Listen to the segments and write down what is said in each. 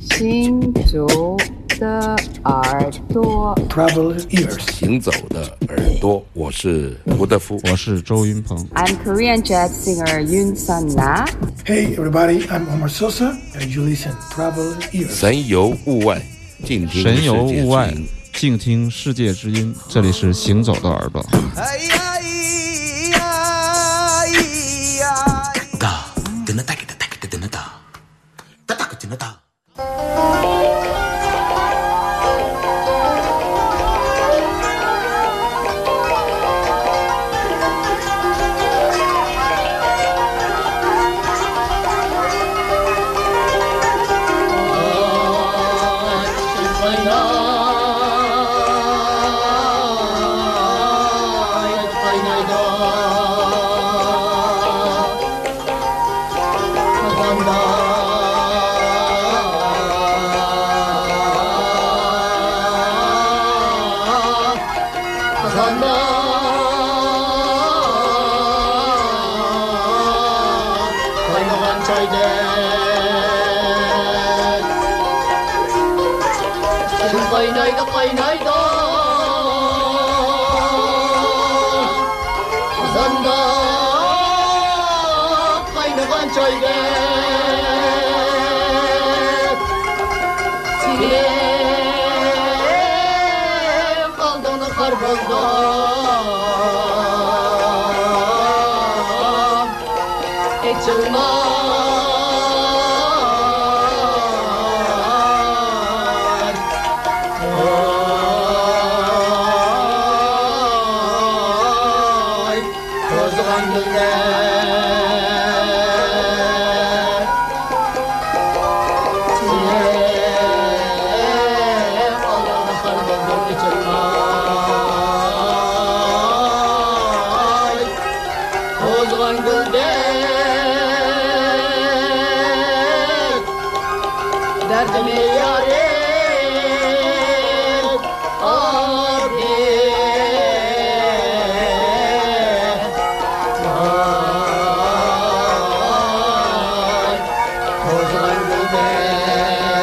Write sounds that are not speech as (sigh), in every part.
行走的耳朵，Travel ears，行走的耳朵，我是胡德夫，我是周云鹏。I'm Korean jazz singer Yun Sun Na. Hey everybody, I'm Omar Sosa, and you listen Travel ears。神游物外，静听神游物外，静听世界之音。这里是行走的耳朵。know. 办法总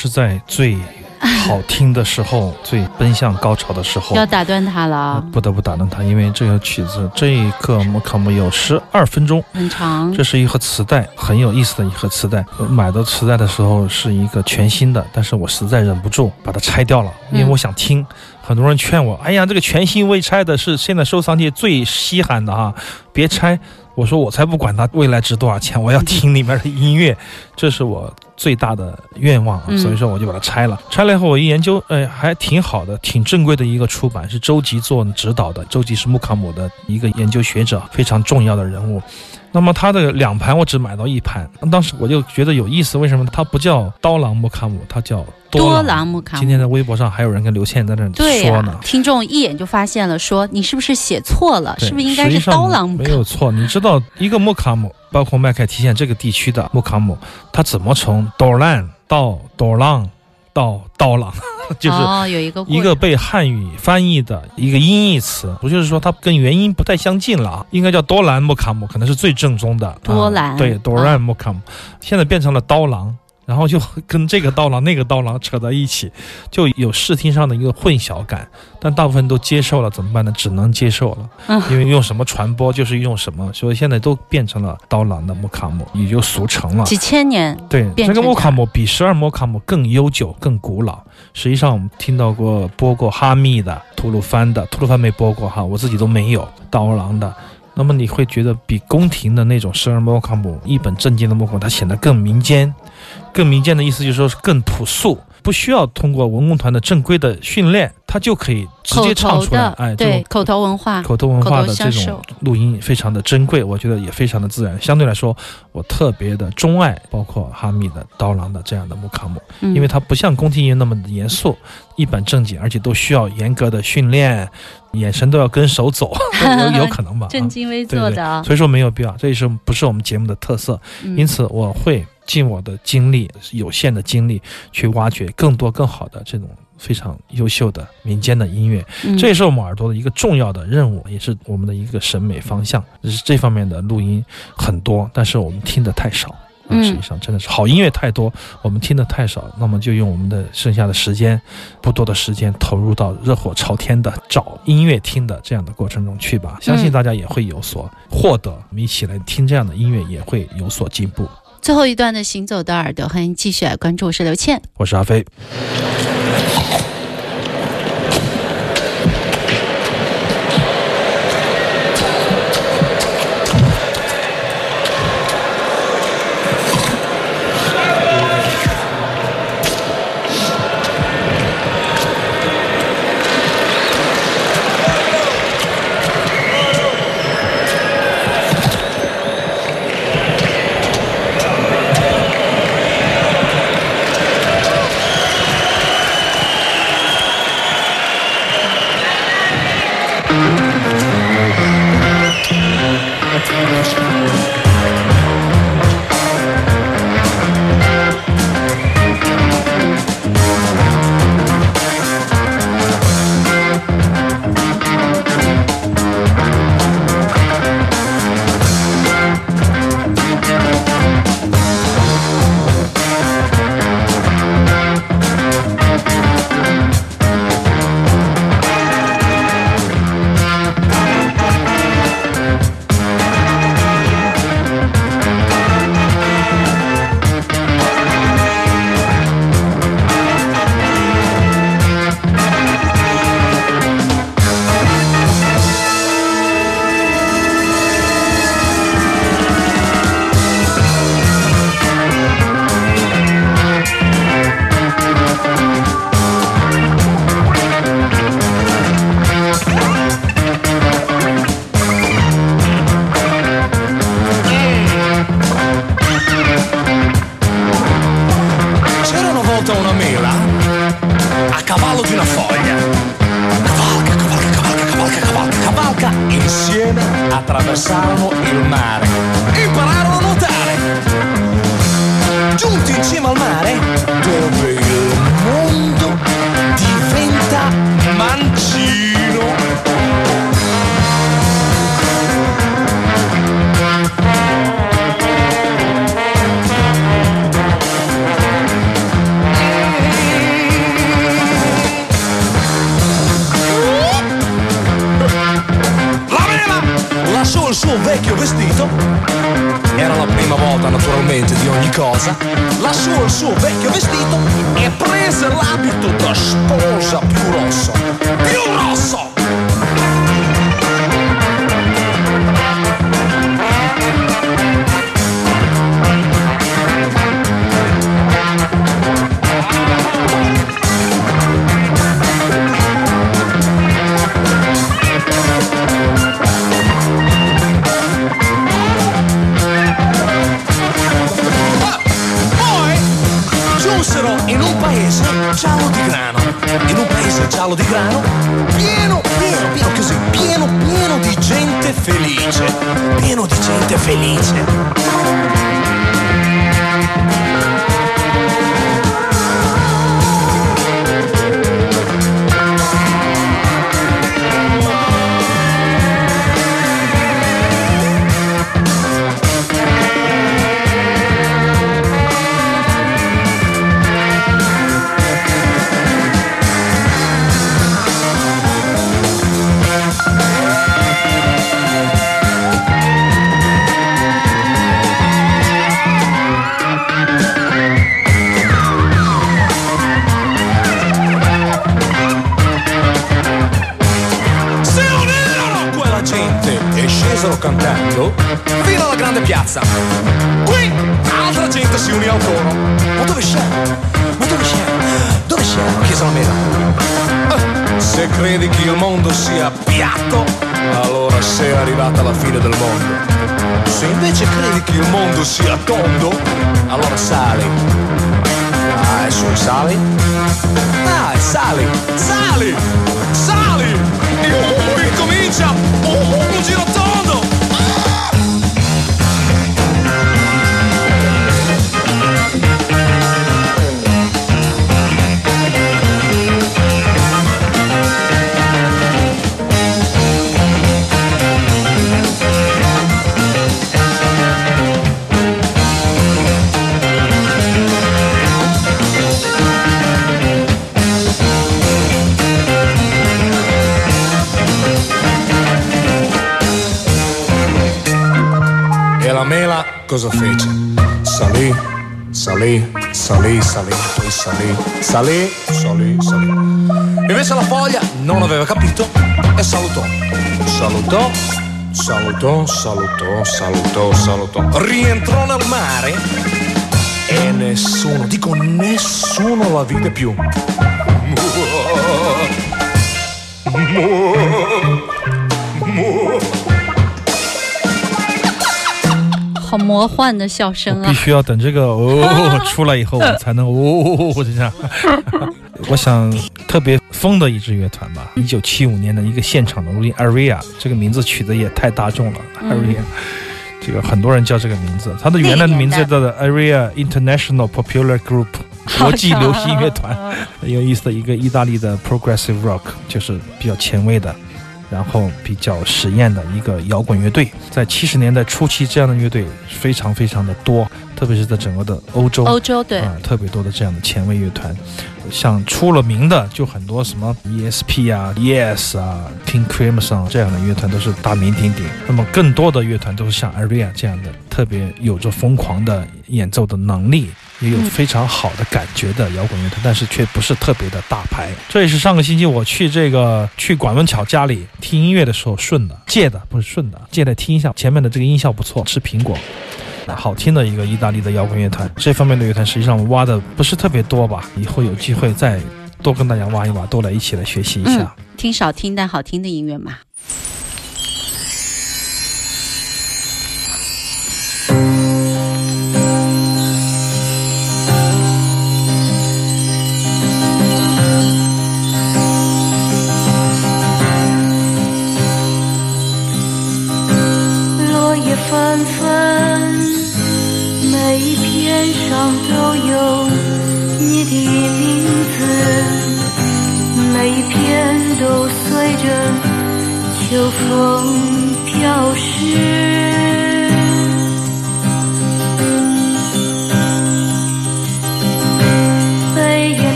是在最好听的时候，最奔向高潮的时候，要打断他了，不得不打断他，因为这个曲子这一个摩卡姆有十二分钟，很长。这是一盒磁带，很有意思的一盒磁带。买到磁带的时候是一个全新的，但是我实在忍不住把它拆掉了，因为我想听。很多人劝我，哎呀，这个全新未拆的是现在收藏界最稀罕的啊，别拆。我说我才不管它未来值多少钱，我要听里面的音乐，这是我最大的愿望，所以说我就把它拆了。拆了以后我一研究，哎，还挺好的，挺正规的一个出版，是周吉做指导的。周吉是穆卡姆的一个研究学者，非常重要的人物。那么他的两盘我只买到一盘，当时我就觉得有意思，为什么它不叫刀郎木卡姆，它叫多郎木卡姆？今天在微博上还有人跟刘倩在那说呢。听众一眼就发现了，说你是不是写错了？是不是应该是刀郎穆？没有错，你知道一个木卡姆，包括麦凯提县这个地区的木卡姆，它怎么从多兰到多朗？到刀郎，(laughs) 就是有一个一个被汉语翻译的一个音译词，不就是说它跟原音不太相近了啊？应该叫多兰莫卡姆，可能是最正宗的多兰，对多兰莫卡姆，现在变成了刀郎。然后就 (laughs) 跟这个刀郎、那个刀郎扯在一起，就有视听上的一个混淆感。但大部分都接受了，怎么办呢？只能接受了，因为用什么传播就是用什么，所以现在都变成了刀郎的木卡姆，也就俗成了。几千年，对，这个木卡姆比十二木卡姆更悠久、更古老。实际上，我们听到过播过哈密的、吐鲁番的，吐鲁番没播过哈，我自己都没有刀郎的。那么你会觉得比宫廷的那种十二木卡姆一本正经的木卡姆，它显得更民间，更民间的意思就是说是更朴素，不需要通过文工团的正规的训练。他就可以直接唱出来，哎，对，口头文化，口头文化的这种录音非常的珍贵，我觉得也非常的自然。相对来说，我特别的钟爱，包括哈密的、刀郎的这样的木卡姆，因为它不像宫廷音乐那么严肃、一本正经，而且都需要严格的训练，眼神都要跟手走，(laughs) 有有可能吧？正襟危坐的，所以说没有必要，这也是不是我们节目的特色。因此，我会尽我的精力，有限的精力去挖掘更多更好的这种。非常优秀的民间的音乐，这也是我们耳朵的一个重要的任务，也是我们的一个审美方向。是这方面的录音很多，但是我们听的太少。嗯，实际上真的是好音乐太多，我们听的太少。那么就用我们的剩下的时间，不多的时间投入到热火朝天的找音乐听的这样的过程中去吧。相信大家也会有所获得，我们一起来听这样的音乐也会有所进步。最后一段的行走的耳朵，欢迎继续来关注。我是刘倩，我是阿飞。sound lasciò il suo vecchio vestito e prese l'abito da sposa più rosso. Giallo di grano, in un paese giallo di grano, pieno, pieno, pieno, così, pieno, pieno di gente felice, pieno di gente felice. Mondo. Se invece credi che il mondo sia tondo, allora sali. Dai, su, sali. Dai, sali, sali, sali! Cosa fece? Salì, salì, salì, salì, poi salì, salì, salì, salì. Invece la foglia non aveva capito e salutò. Salutò, salutò, salutò, salutò, salutò. Rientrò nel mare e nessuno, dico nessuno la vide più. Muo. 好魔幻的笑声啊！必须要等这个哦 (laughs) 出来以后，我才能哦 (laughs) 这样。(laughs) 我想特别疯的一支乐团吧，一九七五年的一个现场的录音，Aria 这个名字取得也太大众了，Aria。这个很多人叫这个名字，它的原来的名字叫做 Area International Popular Group 国际流行乐团，很有意思的一个意大利的 Progressive Rock，就是比较前卫的。然后比较实验的一个摇滚乐队，在七十年代初期，这样的乐队非常非常的多，特别是在整个的欧洲，欧洲对啊、特别多的这样的前卫乐团，像出了名的就很多什么 ESP 啊、Yes 啊、King Crimson 这样的乐团都是大名鼎鼎。那么更多的乐团都是像 Aria 这样的，特别有着疯狂的演奏的能力。也有非常好的感觉的摇滚乐团，但是却不是特别的大牌。这也是上个星期我去这个去管文巧家里听音乐的时候顺的借的，不是顺的借来听一下。前面的这个音效不错，吃苹果，好听的一个意大利的摇滚乐团。这方面的乐团实际上挖的不是特别多吧，以后有机会再多跟大家挖一挖，都来一起来学习一下。嗯、听少听但好听的音乐嘛。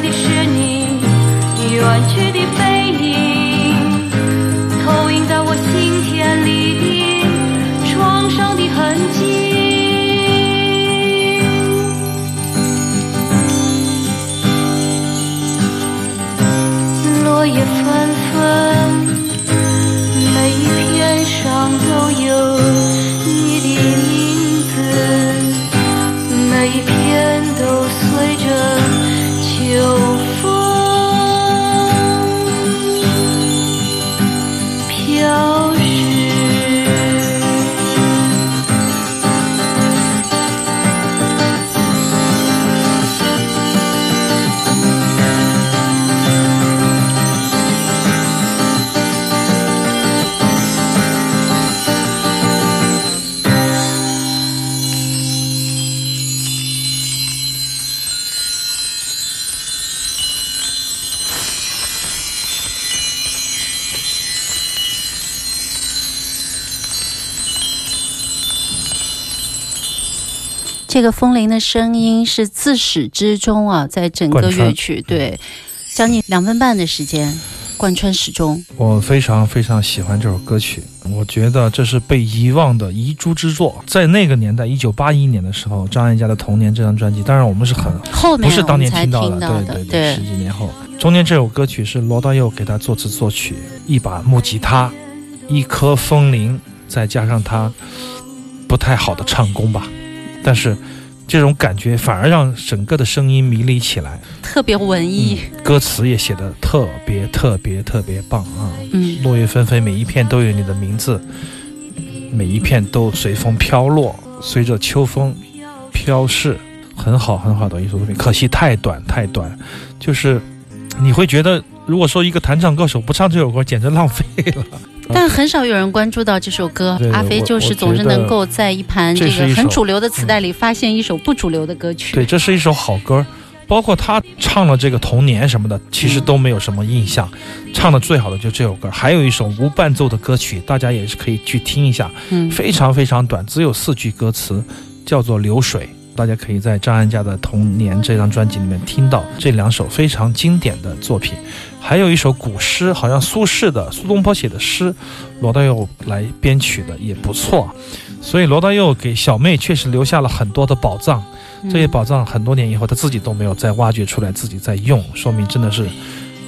的是你远去的背这个风铃的声音是自始至终啊，在整个乐曲对将近两分半的时间贯穿始终。我非常非常喜欢这首歌曲，我觉得这是被遗忘的遗珠之作。在那个年代，一九八一年的时候，张艾嘉的《童年》这张专辑，当然我们是很后面不是当年听到的，听到的，对对，十几年后，中间这首歌曲是罗大佑给他作词作曲，一把木吉他，一颗风铃，再加上他不太好的唱功吧，但是这种感觉反而让整个的声音迷离起来，特别文艺。歌词也写得特别特别特别棒啊！嗯，落叶纷飞，每一片都有你的名字，每一片都随风飘落，随着秋风飘逝，很好很好的一首作品。可惜太短太短，就是你会觉得，如果说一个弹唱歌手不唱这首歌，简直浪费了。但很少有人关注到这首歌。阿飞就是总是能够在一盘这个很主流的磁带里发现一首不主流的歌曲。对，这是一首好歌，包括他唱了这个《童年》什么的，其实都没有什么印象。唱的最好的就这首歌，还有一首无伴奏的歌曲，大家也是可以去听一下，嗯，非常非常短，只有四句歌词，叫做《流水》。大家可以在张艾嘉的《童年》这张专辑里面听到这两首非常经典的作品，还有一首古诗，好像苏轼的苏东坡写的诗，罗大佑来编曲的也不错。所以罗大佑给小妹确实留下了很多的宝藏，这些宝藏很多年以后他自己都没有再挖掘出来，自己在用，说明真的是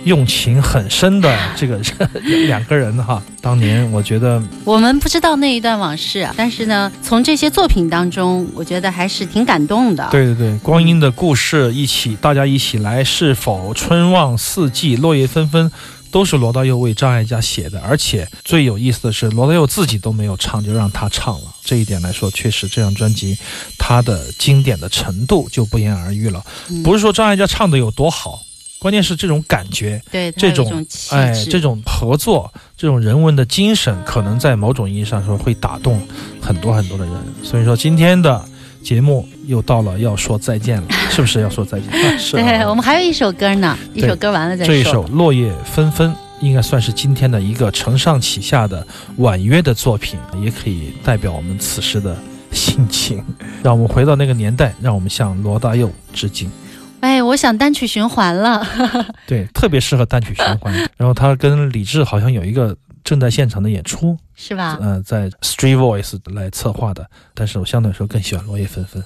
用情很深的这个 (laughs) 两个人哈。当年我觉得我们不知道那一段往事啊，但是呢，从这些作品当中，我觉得还是挺感动的。对对对，光阴的故事一起，大家一起来，是否春望四季，落叶纷纷，都是罗大佑为张艾嘉写的。而且最有意思的是，罗大佑自己都没有唱，就让他唱了。这一点来说，确实这张专辑它的经典的程度就不言而喻了。嗯不是说张艾嘉唱的有多好，关键是这种感觉。对，这种哎，这种合作，这种人文的精神，可能在某种意义上说会打动很多很多的人。所以说，今天的节目又到了要说再见了，(laughs) 是不是要说再见？是啊。对我们还有一首歌呢，一首歌完了再说。这一首《落叶纷纷》应该算是今天的一个承上启下的婉约的作品，也可以代表我们此时的心情。让我们回到那个年代，让我们向罗大佑致敬。哎，我想单曲循环了。(laughs) 对，特别适合单曲循环。(laughs) 然后他跟李志好像有一个正在现场的演出，是吧？呃，在 Street Voice 来策划的，但是我相对来说更喜欢落叶纷纷。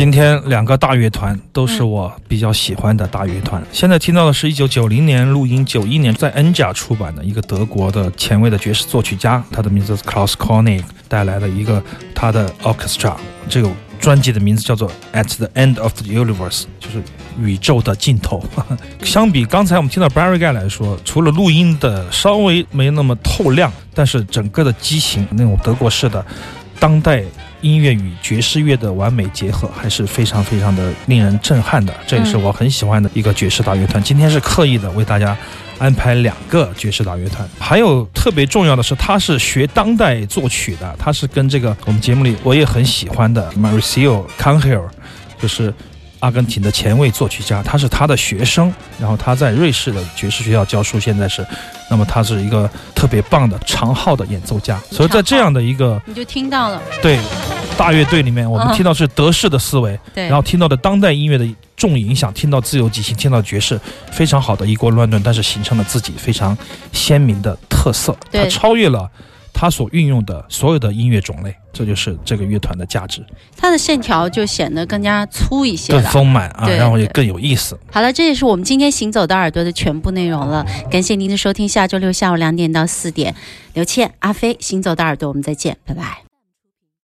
今天两个大乐团都是我比较喜欢的大乐团。现在听到的是一九九零年录音，九一年在 N 甲出版的一个德国的前卫的爵士作曲家，他的名字是 Klaus Koenig 带来的一个他的 orchestra。这个专辑的名字叫做 At the End of the Universe，就是宇宙的尽头。(laughs) 相比刚才我们听到 Barry Guy 来说，除了录音的稍微没那么透亮，但是整个的激情那种德国式的当代。音乐与爵士乐的完美结合，还是非常非常的令人震撼的。这也是我很喜欢的一个爵士大乐团。今天是刻意的为大家安排两个爵士大乐团。还有特别重要的是，他是学当代作曲的，他是跟这个我们节目里我也很喜欢的 Mariseo Cangel，就是阿根廷的前卫作曲家，他是他的学生。然后他在瑞士的爵士学校教书，现在是，那么他是一个特别棒的长号的演奏家。所以在这样的一个你就听到了，对。大乐队里面，我们听到是德式的思维，对，然后听到的当代音乐的重影响，听到自由即兴，听到爵士，非常好的一锅乱炖，但是形成了自己非常鲜明的特色，它超越了它所运用的所有的音乐种类，这就是这个乐团的价值。它的线条就显得更加粗一些，更丰满啊，然后也更有意思。好了，这也是我们今天行走的耳朵的全部内容了，感谢您的收听，下周六下午两点到四点，刘倩、阿飞，行走的耳朵，我们再见，拜拜。